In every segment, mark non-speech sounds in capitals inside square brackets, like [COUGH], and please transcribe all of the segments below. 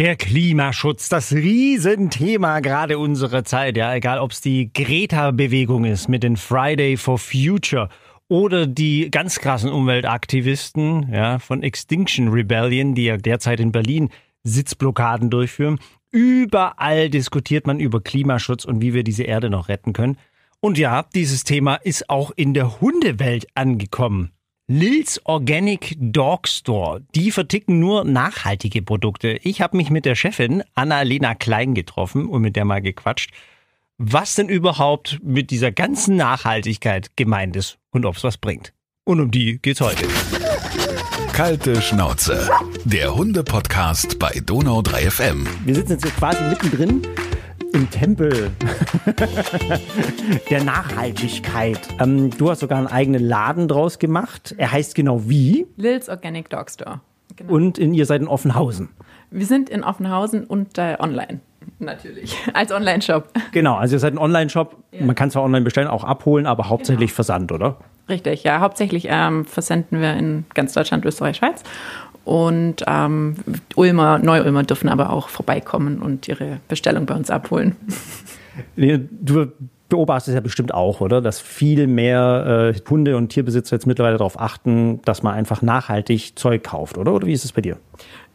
Der Klimaschutz, das Riesenthema gerade unserer Zeit. Ja, egal ob es die Greta-Bewegung ist mit den Friday for Future oder die ganz krassen Umweltaktivisten ja, von Extinction Rebellion, die ja derzeit in Berlin Sitzblockaden durchführen. Überall diskutiert man über Klimaschutz und wie wir diese Erde noch retten können. Und ja, dieses Thema ist auch in der Hundewelt angekommen. Lils Organic Dog Store, die verticken nur nachhaltige Produkte. Ich habe mich mit der Chefin Anna-Lena Klein getroffen und mit der mal gequatscht, was denn überhaupt mit dieser ganzen Nachhaltigkeit gemeint ist und ob es was bringt. Und um die geht's heute. Kalte Schnauze, der Hunde-Podcast bei Donau 3 FM. Wir sitzen jetzt quasi mittendrin im Tempel [LAUGHS] der Nachhaltigkeit. Ähm, du hast sogar einen eigenen Laden draus gemacht. Er heißt genau wie? Lils Organic Dog Store. Genau. Und in, ihr seid in Offenhausen. Wir sind in Offenhausen und äh, online. Natürlich, [LAUGHS] als Online-Shop. Genau, also ihr seid ein Online-Shop. Ja. Man kann zwar online bestellen, auch abholen, aber hauptsächlich genau. Versand, oder? Richtig, ja. Hauptsächlich ähm, versenden wir in ganz Deutschland, Österreich, Schweiz. Und ähm, Ulmer, Neu-Ulmer dürfen aber auch vorbeikommen und ihre Bestellung bei uns abholen. Du beobachtest ja bestimmt auch, oder? Dass viel mehr äh, Hunde- und Tierbesitzer jetzt mittlerweile darauf achten, dass man einfach nachhaltig Zeug kauft, oder? Oder wie ist es bei dir?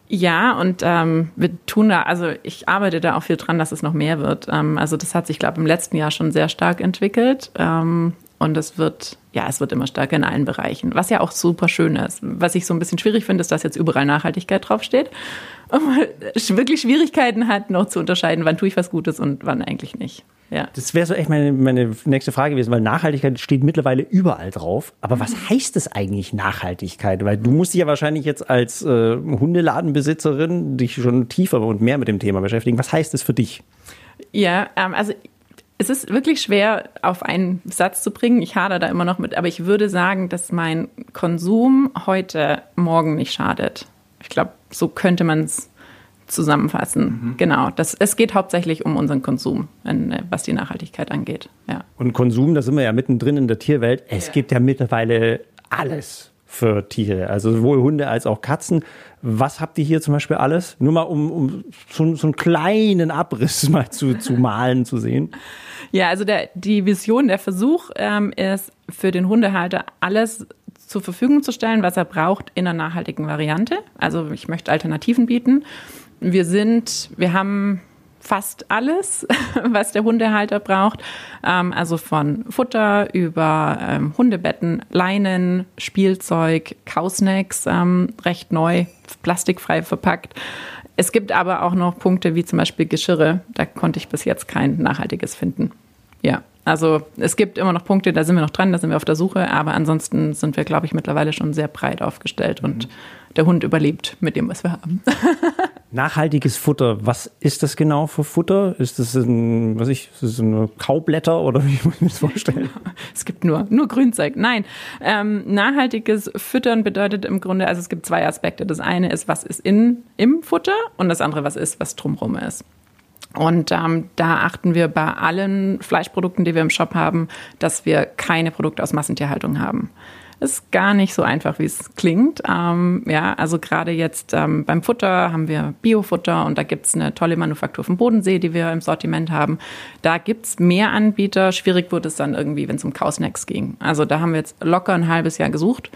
Ja, und ähm, wir tun da, also ich arbeite da auch viel dran, dass es noch mehr wird. Ähm, also das hat sich, glaube ich, im letzten Jahr schon sehr stark entwickelt. Ähm, und es wird, ja, es wird immer stärker in allen Bereichen, was ja auch super schön ist. Was ich so ein bisschen schwierig finde, ist, dass jetzt überall Nachhaltigkeit draufsteht. Und man wirklich Schwierigkeiten hat, noch zu unterscheiden, wann tue ich was Gutes und wann eigentlich nicht. Ja. Das wäre so echt meine, meine nächste Frage gewesen, weil Nachhaltigkeit steht mittlerweile überall drauf. Aber was heißt es eigentlich Nachhaltigkeit? Weil du musst dich ja wahrscheinlich jetzt als äh, Hundeladenbesitzerin dich schon tiefer und mehr mit dem Thema beschäftigen. Was heißt es für dich? Ja, ähm, also es ist wirklich schwer auf einen Satz zu bringen. Ich hader da immer noch mit, aber ich würde sagen, dass mein Konsum heute morgen nicht schadet. Ich glaube, so könnte man es zusammenfassen. Mhm. Genau. Das, es geht hauptsächlich um unseren Konsum, was die Nachhaltigkeit angeht. Ja. Und Konsum, da sind wir ja mittendrin in der Tierwelt. Es ja. gibt ja mittlerweile alles für Tiere, also sowohl Hunde als auch Katzen. Was habt ihr hier zum Beispiel alles? Nur mal, um, um so, so einen kleinen Abriss [LAUGHS] mal zu, zu malen zu sehen. Ja, also der, die Vision, der Versuch ähm, ist für den Hundehalter alles zur Verfügung zu stellen, was er braucht in einer nachhaltigen Variante. Also ich möchte Alternativen bieten. Wir sind, wir haben fast alles, [LAUGHS] was der Hundehalter braucht. Ähm, also von Futter über ähm, Hundebetten, Leinen, Spielzeug, Kausnacks, ähm, recht neu, plastikfrei verpackt. Es gibt aber auch noch Punkte wie zum Beispiel Geschirre. Da konnte ich bis jetzt kein nachhaltiges finden. Ja, also es gibt immer noch Punkte, da sind wir noch dran, da sind wir auf der Suche, aber ansonsten sind wir, glaube ich, mittlerweile schon sehr breit aufgestellt und mhm. der Hund überlebt mit dem, was wir haben. [LAUGHS] Nachhaltiges Futter, was ist das genau für Futter? Ist das ein, was ich, ist das eine Kaublätter oder wie muss ich mir das vorstellen? [LAUGHS] es gibt nur, nur Grünzeug. Nein, ähm, nachhaltiges Füttern bedeutet im Grunde, also es gibt zwei Aspekte. Das eine ist, was ist in, im Futter und das andere, was ist, was drumherum ist. Und ähm, da achten wir bei allen Fleischprodukten, die wir im Shop haben, dass wir keine Produkte aus Massentierhaltung haben. Ist gar nicht so einfach, wie es klingt. Ähm, ja, also gerade jetzt ähm, beim Futter haben wir Biofutter und da gibt's eine tolle Manufaktur vom Bodensee, die wir im Sortiment haben. Da gibt's mehr Anbieter. Schwierig wurde es dann irgendwie, wenn es um Kausnacks ging. Also da haben wir jetzt locker ein halbes Jahr gesucht,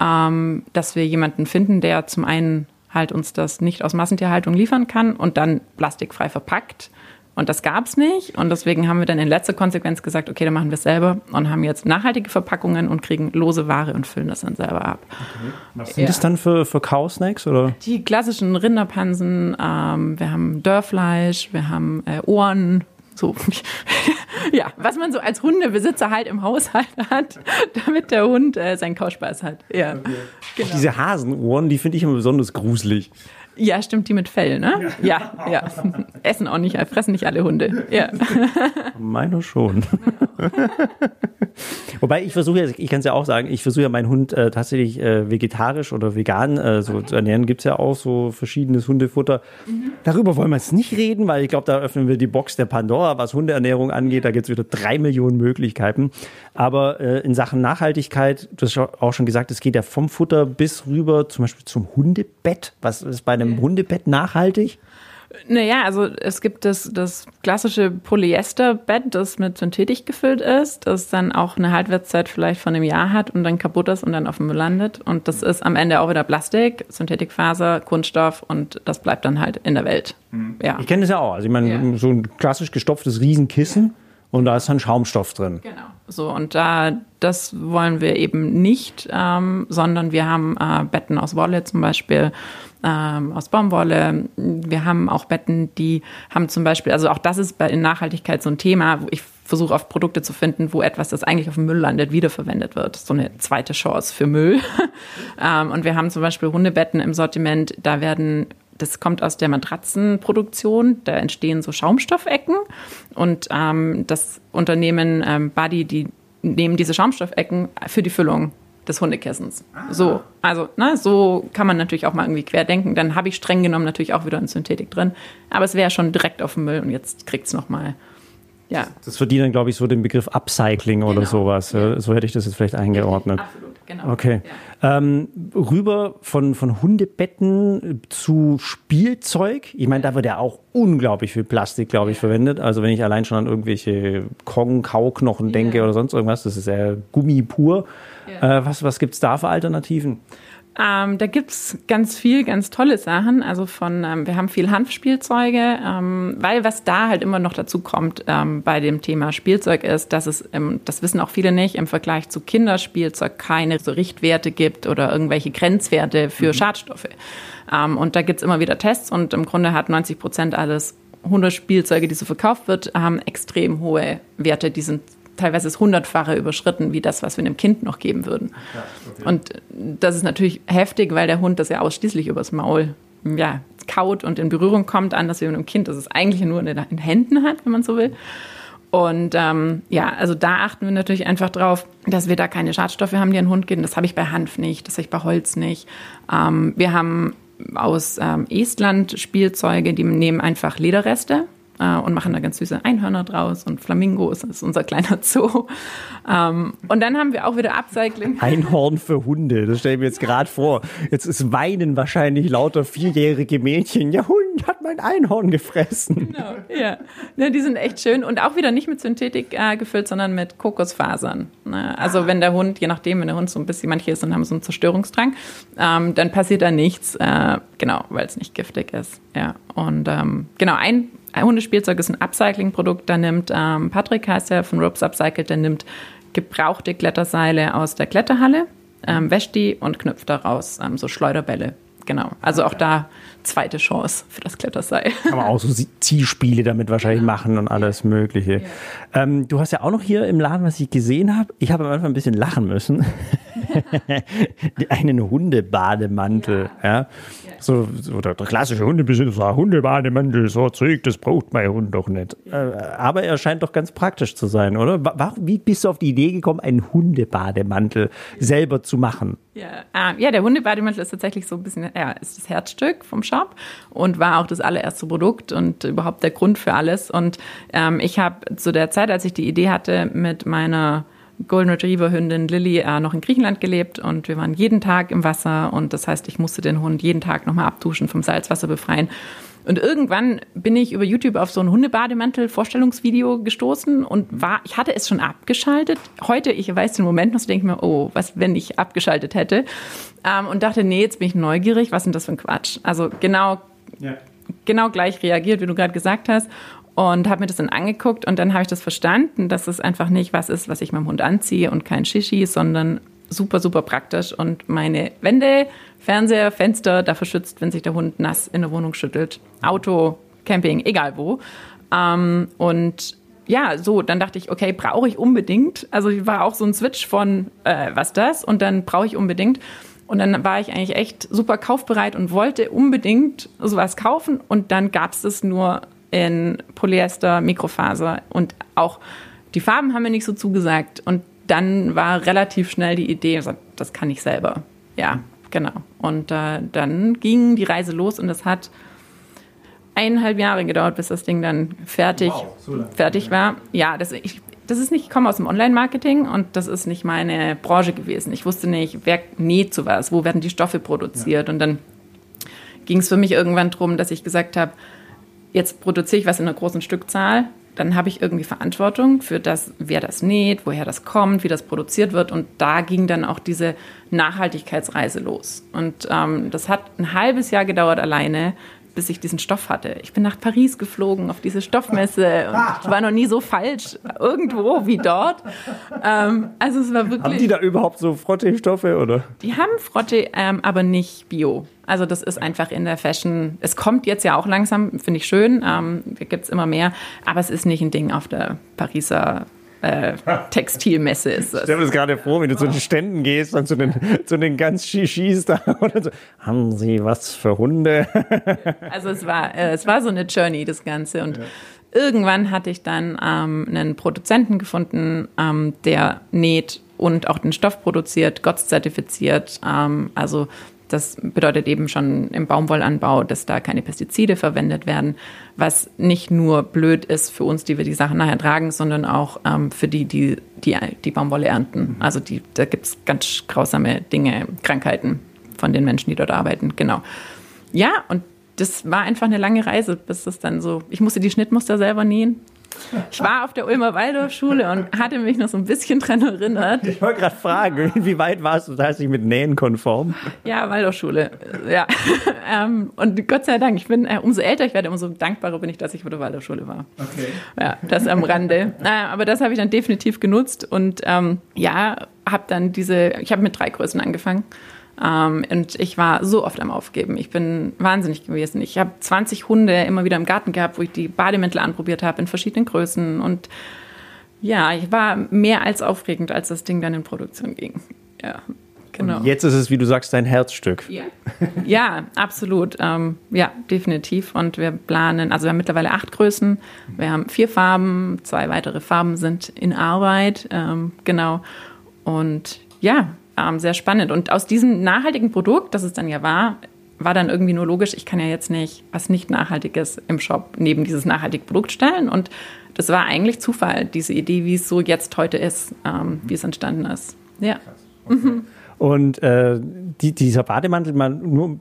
ähm, dass wir jemanden finden, der zum einen halt uns das nicht aus Massentierhaltung liefern kann und dann plastikfrei verpackt und das gab es nicht. Und deswegen haben wir dann in letzter Konsequenz gesagt, okay, dann machen wir es selber und haben jetzt nachhaltige Verpackungen und kriegen lose Ware und füllen das dann selber ab. Okay. Was sind ja. das dann für, für Cow-Snacks? Oder? Die klassischen Rinderpansen, ähm, wir haben Dörrfleisch, wir haben äh, Ohren, so, [LAUGHS] ja, was man so als Hundebesitzer halt im Haushalt hat, [LAUGHS] damit der Hund äh, seinen Kauspaß hat. Ja. Okay. Genau. Diese Hasenohren, die finde ich immer besonders gruselig. Ja, stimmt, die mit Fell, ne? Ja, ja. ja. [LAUGHS] Essen auch nicht, fressen nicht alle Hunde. Ja. [LAUGHS] Meiner schon. [LAUGHS] Wobei ich versuche, ja- ich kann es ja auch sagen, ich versuche ja meinen Hund äh, tatsächlich äh, vegetarisch oder vegan äh, so zu ernähren. Gibt es ja auch so verschiedenes Hundefutter. Darüber wollen wir jetzt nicht reden, weil ich glaube, da öffnen wir die Box der Pandora, was Hundeernährung angeht. Da gibt es wieder drei Millionen Möglichkeiten. Aber äh, in Sachen Nachhaltigkeit, du hast ja auch schon gesagt, es geht ja vom Futter bis rüber zum Beispiel zum Hundebett. Was ist bei einem Hundebett nachhaltig? Naja, also es gibt das, das klassische Polyesterbett, das mit Synthetik gefüllt ist, das dann auch eine Haltwertszeit vielleicht von einem Jahr hat und dann kaputt ist und dann auf dem Müll landet. Und das ist am Ende auch wieder Plastik, Synthetikfaser, Kunststoff und das bleibt dann halt in der Welt. Ja. Ich kenne das ja auch. Also ich meine, Ja. so ein klassisch gestopftes Riesenkissen und da ist dann Schaumstoff drin. Genau. So, und da, das wollen wir eben nicht, ähm, sondern wir haben äh, Betten aus Wolle zum Beispiel, ähm, aus Baumwolle. Wir haben auch Betten, die haben zum Beispiel, also auch das ist bei in Nachhaltigkeit so ein Thema, wo ich versuche oft Produkte zu finden, wo etwas, das eigentlich auf dem Müll landet, wiederverwendet wird. So eine zweite Chance für Müll. [LAUGHS] ähm, und wir haben zum Beispiel Hundebetten im Sortiment, da werden das kommt aus der Matratzenproduktion. Da entstehen so Schaumstoffecken. Und ähm, das Unternehmen ähm, Buddy, die nehmen diese Schaumstoffecken für die Füllung des Hundekissens. So, also ne, so kann man natürlich auch mal irgendwie querdenken. Dann habe ich streng genommen natürlich auch wieder eine Synthetik drin. Aber es wäre schon direkt auf dem Müll und jetzt kriegt es nochmal. Ja, Das verdient dann, glaube ich, so den Begriff Upcycling oder Genau. sowas. Ja. So hätte ich das jetzt vielleicht eingeordnet. absolut, genau. Okay. Ja. Ähm, rüber von, von Hundebetten zu Spielzeug. Ich meine, da wird ja auch unglaublich viel Plastik, glaube ich, verwendet. Also wenn ich allein schon an irgendwelche Kong, Kauknochen denke Ja. oder sonst irgendwas, das ist ja Gummi pur. Ja. Äh, was was gibt es da für Alternativen? Ähm, da gibt's ganz viel, ganz tolle Sachen. Also von, ähm, wir haben viel Hanfspielzeuge, ähm, weil was da halt immer noch dazu kommt ähm, bei dem Thema Spielzeug ist, dass es, ähm, das wissen auch viele nicht, im Vergleich zu Kinderspielzeug keine so Richtwerte gibt oder irgendwelche Grenzwerte für Schadstoffe. Ähm, und da gibt's immer wieder Tests und im Grunde hat 90 Prozent alles Hundespielzeuge, die so verkauft wird, haben extrem hohe Werte. Die sind teilweise das hundertfache überschritten, wie das, was wir einem Kind noch geben würden. Und das ist natürlich heftig, weil der Hund das ja ausschließlich übers Maul ja, kaut und in Berührung kommt, anders wie mit einem Kind, das es eigentlich nur in den Händen hat, wenn man so will. Und ähm, ja, also da achten wir natürlich einfach drauf, dass wir da keine Schadstoffe haben, die an den Hund gehen. Das habe ich bei Hanf nicht, das habe ich bei Holz nicht. Ähm, wir haben aus ähm, Estland Spielzeuge, die nehmen einfach Lederreste äh, und machen da ganz süße Einhörner draus und Flamingos, das ist unser kleiner Zoo. Ähm, und dann haben wir auch wieder Upcycling. Einhorn für Hunde, das stelle ich mir jetzt gerade vor. Jetzt ist weinen wahrscheinlich lauter vierjährige Mädchen. Ja, Hund hat mein Einhorn gefressen. Genau, ja. ja. Die sind echt schön und auch wieder nicht mit Synthetik äh, gefüllt, sondern mit Kokosfasern. Ne? Also wenn der Hund, je nachdem, wenn der Hund so ein bisschen, manche sind, haben so einen Zerstörungsdrang, ähm, dann passiert da nichts, äh, genau, weil es nicht giftig ist. Ja. Und ähm, genau, ein, ein Hundespielzeug ist ein Upcycling-Produkt, da nimmt ähm, Patrick heißt der von Ropes Upcycled, der nimmt gebrauchte Kletterseile aus der Kletterhalle, ähm, wäscht die und knüpft daraus ähm, so Schleuderbälle. Genau. Also auch da zweite Chance für das Kletterseil. [LAUGHS] Kann man auch so Zielspiele damit wahrscheinlich machen und alles Mögliche. Ähm, du hast ja auch noch hier im Laden, was ich gesehen habe, ich habe am Anfang ein bisschen lachen müssen. [LAUGHS] einen Hundebademantel. Ja. So, so der, der klassische Hundebesitzer, Hundebademantel, so Zeug, das braucht mein Hund doch nicht. Äh, aber er scheint doch ganz praktisch zu sein, oder? Wa- wa- Wie bist du auf die Idee gekommen, einen Hundebademantel selber zu machen? Ja, ah, ja der Hundebademantel ist tatsächlich so ein bisschen, ja, ist das Herzstück vom Shop und war auch das allererste Produkt und überhaupt der Grund für alles. Und ähm, ich habe zu der Zeit, als ich die Idee hatte, mit meiner Golden Retriever Hündin Lilly äh, noch in Griechenland gelebt und wir waren jeden Tag im Wasser und das heißt, ich musste den Hund jeden Tag nochmal abduschen, vom Salzwasser befreien. Und irgendwann bin ich über YouTube auf so ein Hundebademantel-Vorstellungsvideo gestoßen und war, ich hatte es schon abgeschaltet. Heute, ich weiß den Moment noch, denke ich mir, oh, was, wenn ich abgeschaltet hätte? Ähm, und dachte, nee, jetzt bin ich neugierig, was ist denn das für ein Quatsch? Also genau, genau gleich reagiert, wie du gerade gesagt hast. Und habe mir das dann angeguckt und dann habe ich das verstanden, dass es einfach nicht was ist, was ich meinem Hund anziehe und kein Shishi, sondern super, super praktisch und meine Wände, Fernseher, Fenster dafür schützt, wenn sich der Hund nass in der Wohnung schüttelt. Auto, Camping, egal wo. Ähm, und ja, so, dann dachte ich, okay, brauche ich unbedingt. Also war auch so ein Switch von, äh, was das? Und dann brauche ich unbedingt. Und dann war ich eigentlich echt super kaufbereit und wollte unbedingt sowas kaufen. Und dann gab es das nur in Polyester, Mikrofaser und auch die Farben haben mir nicht so zugesagt. Und dann war relativ schnell die Idee, das kann ich selber. Ja, genau. Und äh, dann ging die Reise los und es hat eineinhalb Jahre gedauert, bis das Ding dann fertig, wow, so fertig war. Ja, das, ich, das ist nicht, ich komme aus dem Online-Marketing und das ist nicht meine Branche gewesen. Ich wusste nicht, wer näht sowas, wo werden die Stoffe produziert. Ja. Und dann ging es für mich irgendwann darum, dass ich gesagt habe, jetzt produziere ich was in einer großen Stückzahl, dann habe ich irgendwie Verantwortung für das, wer das näht, woher das kommt, wie das produziert wird. Und da ging dann auch diese Nachhaltigkeitsreise los. Und ähm, das hat ein halbes Jahr gedauert alleine, bis ich diesen Stoff hatte. Ich bin nach Paris geflogen auf diese Stoffmesse und ich war noch nie so falsch irgendwo wie dort. Ähm, also es war wirklich. Haben die da überhaupt so Frottee-Stoffe oder? Die haben Frottee, ähm, aber nicht Bio. Also das ist einfach in der Fashion. Es kommt jetzt ja auch langsam, finde ich schön. Ähm, gibt es immer mehr, aber es ist nicht ein Ding auf der Pariser äh, Textilmesse ist das. Ich stelle mir das gerade vor, wenn du zu den Ständen gehst und zu den, zu den ganz Shishis da [LAUGHS] und so, haben Sie was für Hunde? [LAUGHS] Also es war, äh, es war so eine Journey, das Ganze. Und ja. irgendwann hatte ich dann ähm, einen Produzenten gefunden, ähm, der näht und auch den Stoff produziert, GOTS zertifiziert. Ähm, also das bedeutet eben schon im Baumwollanbau, dass da keine Pestizide verwendet werden, was nicht nur blöd ist für uns, die wir die Sachen nachher tragen, sondern auch ähm, für die, die, die die Baumwolle ernten. Mhm. Also die, da gibt es ganz grausame Dinge, Krankheiten von den Menschen, die dort arbeiten. Genau. Ja, und das war einfach eine lange Reise, bis das dann so, ich musste die Schnittmuster selber nähen. Ich war auf der Ulmer Waldorfschule und hatte mich noch so ein bisschen dran erinnert. Ich wollte gerade fragen, wie weit warst du da dich mit Nähen konform? Ja, Waldorfschule, ja. Ähm, und Gott sei Dank, ich bin, äh, umso älter ich werde, umso dankbarer bin ich, dass ich auf der Waldorfschule war. Okay. Ja, das am Rande. Äh, aber das habe ich dann definitiv genutzt und ähm, ja, habe dann diese, ich habe mit drei Größen angefangen ähm, und ich war so oft am Aufgeben. Ich bin wahnsinnig gewesen. Ich habe 20 Hunde immer wieder im Garten gehabt, wo ich die Bademäntel anprobiert habe in verschiedenen Größen. Und ja, ich war mehr als aufregend, als das Ding dann in Produktion ging. Ja. Genau. Und jetzt ist es, wie du sagst, dein Herzstück. Ja, ja absolut. Ähm, ja, definitiv. Und wir planen, also wir haben mittlerweile acht Größen. Wir haben vier Farben, zwei weitere Farben sind in Arbeit. Ähm, genau. Und ja, ähm, sehr spannend. Und aus diesem nachhaltigen Produkt, das es dann ja war, war dann irgendwie nur logisch, ich kann ja jetzt nicht was nicht Nachhaltiges im Shop neben dieses nachhaltige Produkt stellen. Und das war eigentlich Zufall, diese Idee, wie es so jetzt heute ist, ähm, wie es entstanden ist. Ja. Okay. Mhm. Und äh, die, dieser Bademantel, man nur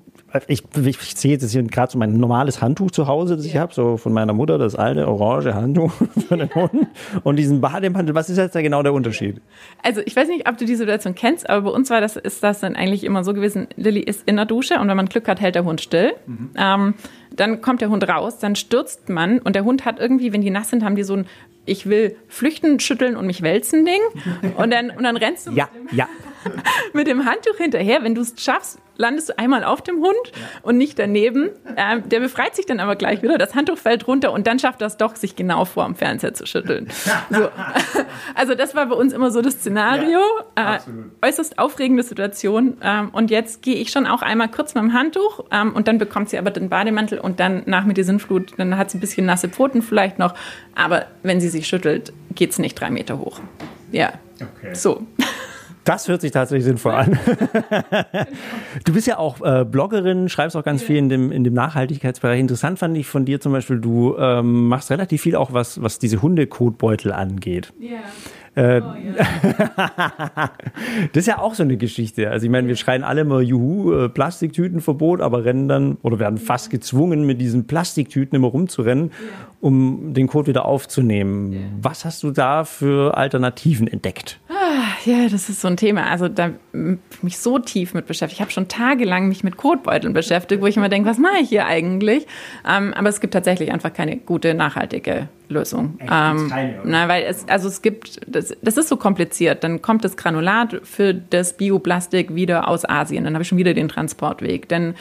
ich, ich, ich sehe jetzt hier gerade so mein normales Handtuch zu Hause, das ja. ich habe, so von meiner Mutter, das alte orange Handtuch [LAUGHS] für den Hund. Und diesen Bademantel, was ist jetzt da genau der Unterschied? Also ich weiß nicht, ob du die Situation kennst, aber bei uns war das, ist das dann eigentlich immer so gewesen, Lilly ist in der Dusche und wenn man Glück hat, hält der Hund still. Mhm. Ähm, dann kommt der Hund raus, dann stürzt man und der Hund hat irgendwie, wenn die nass sind, haben die so ein ich will flüchten, schütteln und mich wälzen Ding. [LAUGHS] Und dann, und dann rennst du ja, ja. [LAUGHS] [LAUGHS] mit dem Handtuch hinterher. Wenn du es schaffst, landest du einmal auf dem Hund und nicht daneben. Ähm, der befreit sich dann aber gleich wieder. Das Handtuch fällt runter und dann schafft er es doch, sich genau vor dem Fernseher zu schütteln. [LAUGHS] So. [LAUGHS] Also das war bei uns immer so das Szenario. Ja, äh, äußerst aufregende Situation. Ähm, und jetzt gehe ich schon auch einmal kurz mit dem Handtuch ähm, und dann bekommt sie aber den Bademantel und dann nach mit der Sinnflut, dann hat sie ein bisschen nasse Pfoten vielleicht noch. Aber wenn sie sich schüttelt, geht es nicht drei Meter hoch. Ja. Okay. So. Das hört sich tatsächlich sinnvoll an. [LAUGHS] du bist ja auch äh, Bloggerin, schreibst auch ganz viel in dem, in dem Nachhaltigkeitsbereich. Interessant fand ich von dir zum Beispiel, du ähm, machst relativ viel auch, was, was diese Hundekotbeutel angeht. Ja. Äh, oh, ja. [LAUGHS] das ist ja auch so eine Geschichte. Also ich meine, wir schreien alle immer Juhu, äh, Plastiktütenverbot, aber rennen dann oder werden fast gezwungen, mit diesen Plastiktüten immer rumzurennen, um den Code wieder aufzunehmen. Was hast du da für Alternativen entdeckt? Ja, das ist so ein Thema. Also da mich so tief mit beschäftigt. Ich habe schon tagelang mich mit Kotbeuteln beschäftigt, wo ich immer denke, was mache ich hier eigentlich? Ähm, aber es gibt tatsächlich einfach keine gute, nachhaltige Lösung. Ähm, na, weil es, also es gibt, das, das ist so kompliziert. Dann kommt das Granulat für das Bioplastik wieder aus Asien. Dann habe ich schon wieder den Transportweg. Dann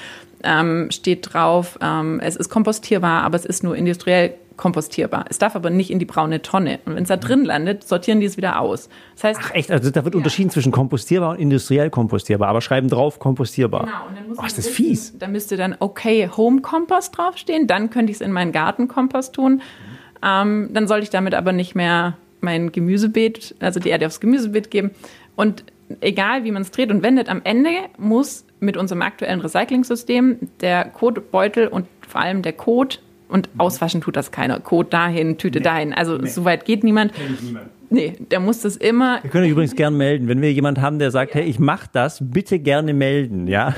ähm, steht drauf, ähm, es ist kompostierbar, aber es ist nur industriell kompostierbar. Es darf aber nicht in die braune Tonne. Und wenn es da drin landet, sortieren die es wieder aus. Das heißt, Ach echt, also da wird ja. unterschieden zwischen kompostierbar und industriell kompostierbar, aber schreiben drauf kompostierbar. Genau, und dann muss oh, ist das wissen, fies. Da müsste dann okay Home Compost draufstehen, dann könnte ich es in meinen Gartenkompost tun. Ähm, dann sollte ich damit aber nicht mehr mein Gemüsebeet, also die Erde aufs Gemüsebeet geben. Und egal wie man es dreht und wendet, am Ende muss mit unserem aktuellen Recycling-System der Kotbeutel und vor allem der Kot und auswaschen tut das keiner. Kot dahin, Tüte nee. dahin. Also nee. so weit geht niemand. Nee, der muss das immer. Wir können übrigens gerne melden, wenn wir jemand haben, der sagt, ja. hey, ich mach das, bitte gerne melden, ja.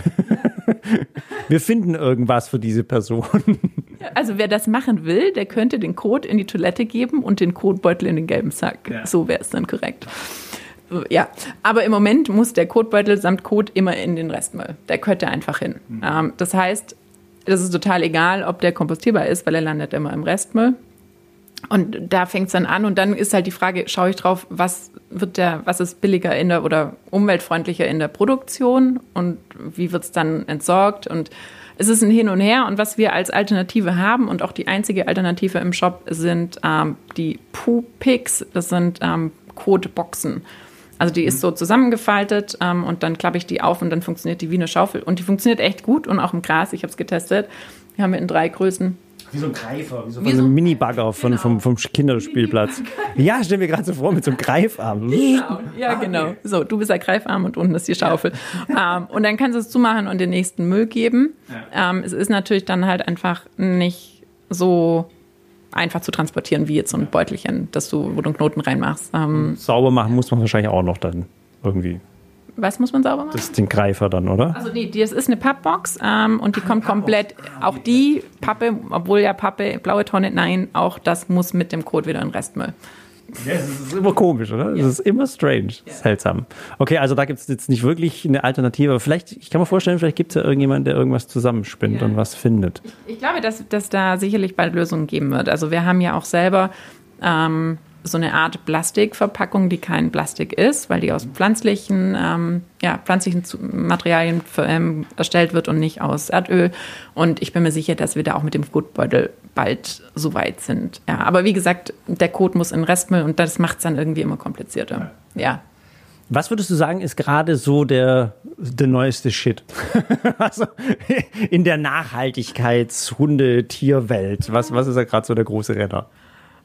[LAUGHS] wir finden irgendwas für diese Person. Also wer das machen will, der könnte den Code in die Toilette geben und den Kotbeutel in den gelben Sack. Ja. So wäre es dann korrekt. Ja, aber im Moment muss der Kotbeutel samt Kot immer in den Restmüll. Der gehört da einfach hin. Mhm. Ähm, das heißt, das ist total egal, ob der kompostierbar ist, weil er landet immer im Restmüll. Und da fängt es dann an und dann ist halt die Frage, schaue ich drauf, was wird der, was ist billiger in der oder umweltfreundlicher in der Produktion und wie wird es dann entsorgt und es ist ein Hin und Her und was wir als Alternative haben und auch die einzige Alternative im Shop sind ähm, die Poo-Picks, das sind ähm, Kotboxen. Also die ist mhm. so zusammengefaltet ähm, und dann klappe ich die auf und dann funktioniert die wie eine Schaufel. Und die funktioniert echt gut und auch im Gras. Ich habe es getestet. Die haben wir in drei Größen. Wie so ein Greifer, wie so, wie so ein Mini-Bagger von, genau. vom, vom Kinderspielplatz. Ja, stell mir gerade so vor mit so einem Greifarm. [LAUGHS] Genau. Ja, genau. So, du bist der Greifarm und unten ist die Schaufel. Ja. Ähm, und dann kannst du es zumachen und den nächsten Müll geben. Ja. Ähm, es ist natürlich dann halt einfach nicht so einfach zu transportieren wie jetzt so ein Beutelchen, dass du, wo du einen Knoten reinmachst. Ähm, sauber machen muss man wahrscheinlich auch noch dann irgendwie. Was muss man sauber machen? Das ist den Greifer dann, oder? Also nee, das ist eine Pappbox ähm, und die kommt komplett, auch die Pappe, obwohl ja Pappe, blaue Tonne, nein, auch das muss mit dem Code wieder in Restmüll. Ja, das ist immer komisch, oder? Das ist immer strange, ja. seltsam. Okay, also da gibt es jetzt nicht wirklich eine Alternative. Aber vielleicht, ich kann mir vorstellen, vielleicht gibt es ja irgendjemanden, der irgendwas zusammenspinnt ja. und was findet. Ich, ich glaube, dass, dass da sicherlich bald Lösungen geben wird. Also wir haben ja auch selber ähm, so eine Art Plastikverpackung, die kein Plastik ist, weil die aus pflanzlichen, ähm, ja, pflanzlichen Materialien ähm, erstellt wird und nicht aus Erdöl. Und ich bin mir sicher, dass wir da auch mit dem Kotbeutel bald so weit sind. Ja, aber wie gesagt, der Kot muss in Restmüll und das macht es dann irgendwie immer komplizierter. Ja. Was würdest du sagen, ist gerade so der, der neueste Shit? [LAUGHS] also in der Nachhaltigkeits-Hunde-Tierwelt. Was, was ist da gerade so der große Renner?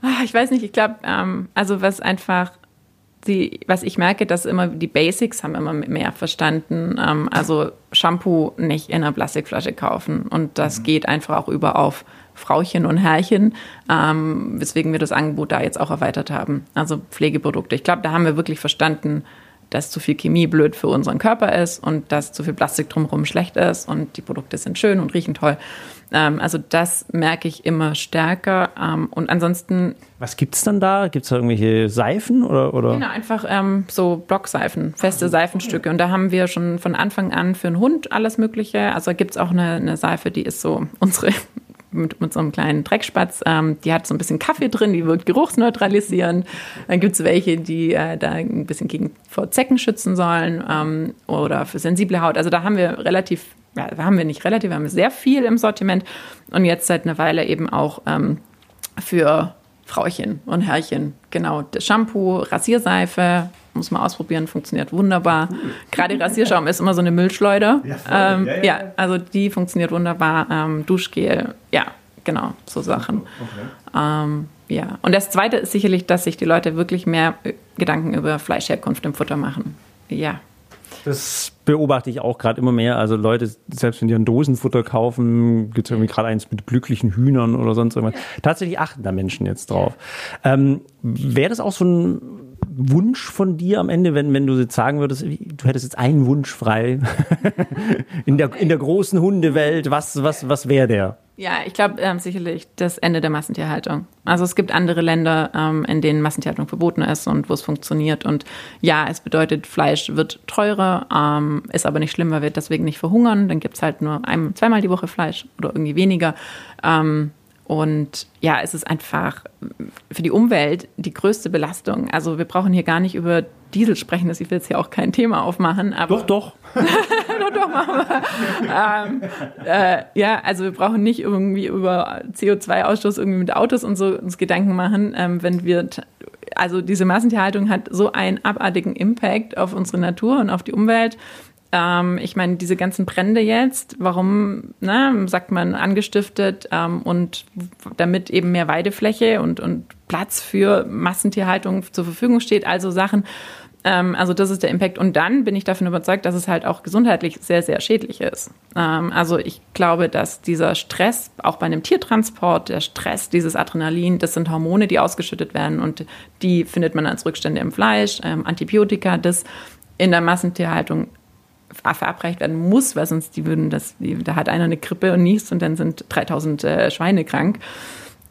Ah, ich weiß nicht, ich glaube, ähm, also was einfach die, was ich merke, dass immer die Basics haben immer mehr verstanden. Ähm, also Shampoo nicht in einer Plastikflasche kaufen. Und das mhm. geht einfach auch über auf Frauchen und Herrchen, ähm, weswegen wir das Angebot da jetzt auch erweitert haben. Also Pflegeprodukte. Ich glaube, da haben wir wirklich verstanden, dass zu viel Chemie blöd für unseren Körper ist und dass zu viel Plastik drumherum schlecht ist und die Produkte sind schön und riechen toll. Ähm, also das merke ich immer stärker. Ähm, und ansonsten. Was gibt es dann da? Gibt es da irgendwelche Seifen oder? oder? Genau, einfach ähm, so Blockseifen, feste Seifenstücke. Und da haben wir schon von Anfang an für einen Hund alles Mögliche. Also gibt es auch eine, eine Seife, die ist so unsere mit, so einem kleinen Dreckspatz. Ähm, die hat so ein bisschen Kaffee drin, die wirkt geruchsneutralisierend. Dann gibt es welche, die äh, da ein bisschen gegen vor Zecken schützen sollen ähm, oder für sensible Haut. Also da haben wir relativ ja, haben wir nicht relativ, wir haben sehr viel im Sortiment und jetzt seit einer Weile eben auch ähm, für Frauchen und Herrchen. Genau, das Shampoo, Rasierseife, muss man ausprobieren, funktioniert wunderbar. Gerade Rasierschaum ist immer so eine Müllschleuder. Ja, ähm, ja, ja, ja, also die funktioniert wunderbar. Ähm, Duschgel, ja, genau, so Sachen. Okay. Ähm, ja, und das Zweite ist sicherlich, dass sich die Leute wirklich mehr Gedanken über Fleischherkunft im Futter machen. Ja, das beobachte ich auch gerade immer mehr. Also Leute, selbst wenn die ein Dosenfutter kaufen, gibt es irgendwie gerade eins mit glücklichen Hühnern oder sonst irgendwas. Tatsächlich achten da Menschen jetzt drauf. Ähm, Wäre das auch so ein Wunsch von dir am Ende, wenn, wenn du jetzt sagen würdest, du hättest jetzt einen Wunsch frei [LAUGHS] in, der, in der großen Hundewelt, was, was, was wäre der? Ja, ich glaube ähm, sicherlich das Ende der Massentierhaltung. Also es gibt andere Länder, ähm, in denen Massentierhaltung verboten ist und wo es funktioniert. Und ja, es bedeutet, Fleisch wird teurer, ähm, ist aber nicht schlimm, weil wir deswegen nicht verhungern. Dann gibt es halt nur ein, zweimal die Woche Fleisch oder irgendwie weniger. Ähm, und ja, es ist einfach für die Umwelt die größte Belastung. Also wir brauchen hier gar nicht über Diesel sprechen, das ich will jetzt hier auch kein Thema aufmachen. Aber doch, doch. [LAUGHS] doch, doch, machen wir. ähm, äh, ja, also wir brauchen nicht irgendwie über CO2-Ausstoß irgendwie mit Autos und so uns Gedanken machen, ähm, wenn wir also diese Massentierhaltung hat so einen abartigen Impact auf unsere Natur und auf die Umwelt Ähm, ich meine, diese ganzen Brände jetzt, warum, ne, sagt man, angestiftet ähm, und damit eben mehr Weidefläche und, und Platz für Massentierhaltung zur Verfügung steht, also Sachen. Ähm, also das ist der Impact. Und dann bin ich davon überzeugt, dass es halt auch gesundheitlich sehr, sehr schädlich ist. Ähm, also ich glaube, dass dieser Stress, auch bei einem Tiertransport, der Stress, dieses Adrenalin, das sind Hormone, die ausgeschüttet werden und die findet man als Rückstände im Fleisch, ähm, Antibiotika, das in der Massentierhaltung verabreicht werden muss, weil sonst die würden das, die, da hat einer eine Grippe und niest und dann sind 3000 äh, Schweine krank.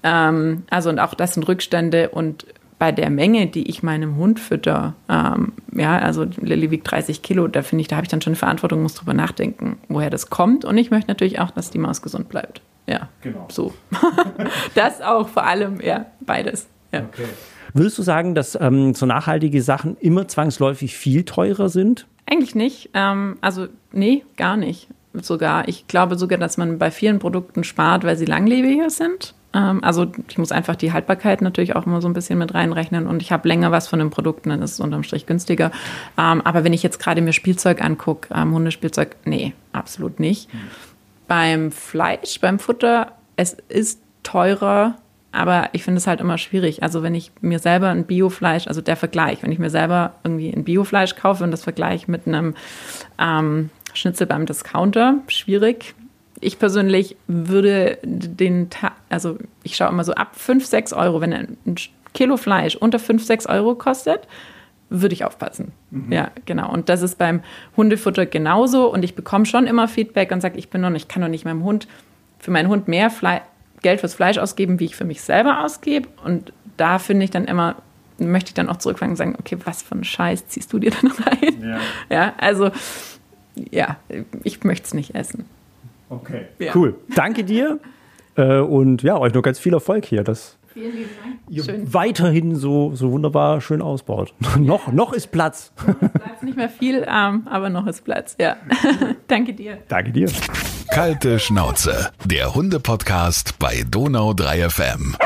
Ähm, also und auch das sind Rückstände und bei der Menge, die ich meinem Hund fütter, ähm, ja, also Lilly wiegt 30 Kilo, da finde ich, da habe ich dann schon eine Verantwortung, muss drüber nachdenken, woher das kommt. Und ich möchte natürlich auch, dass die Maus gesund bleibt. Ja, genau. So. [LAUGHS] das auch vor allem, ja, beides. Ja. Okay. Würdest du sagen, dass ähm, so nachhaltige Sachen immer zwangsläufig viel teurer sind? Eigentlich nicht. Ähm, also, nee, gar nicht. Sogar. Ich glaube sogar, dass man bei vielen Produkten spart, weil sie langlebiger sind. Ähm, also ich muss einfach die Haltbarkeit natürlich auch immer so ein bisschen mit reinrechnen und ich habe länger was von den Produkten, dann ist es unterm Strich günstiger. Ähm, aber wenn ich jetzt gerade mir Spielzeug angucke, ähm, Hundespielzeug, nee, absolut nicht. Mhm. Beim Fleisch, beim Futter, es ist teurer, aber ich finde es halt immer schwierig. Also wenn ich mir selber ein Biofleisch, also der Vergleich, wenn ich mir selber irgendwie ein Biofleisch kaufe und das Vergleich mit einem ähm, Schnitzel beim Discounter, schwierig ich persönlich würde den, also ich schaue immer so ab 5, 6 Euro, wenn ein Kilo Fleisch unter 5, 6 Euro kostet, würde ich aufpassen. Mhm. Ja, genau. Und das ist beim Hundefutter genauso. Und ich bekomme schon immer Feedback und sage, ich bin noch nicht, ich kann doch nicht meinem Hund, für meinen Hund mehr Fle Geld fürs Fleisch ausgeben, wie ich für mich selber ausgebe. Und da finde ich dann immer, möchte ich dann auch zurückfangen und sagen, okay, was für einen Scheiß ziehst du dir dann [LAUGHS] rein? Ja, ja also ja, ich möchte es nicht essen. Okay. Ja. Cool. Danke dir. Äh, und ja, euch noch ganz viel Erfolg hier. Das Vielen lieben Dank. Ihr schön. weiterhin so, so wunderbar schön ausbaut. [LAUGHS] noch, noch ist Platz. Platz nicht mehr viel, ähm, aber noch ist Platz. Ja. [LAUGHS] Danke dir. Danke dir. Kalte Schnauze, der Hunde-Podcast bei Donau 3 FM.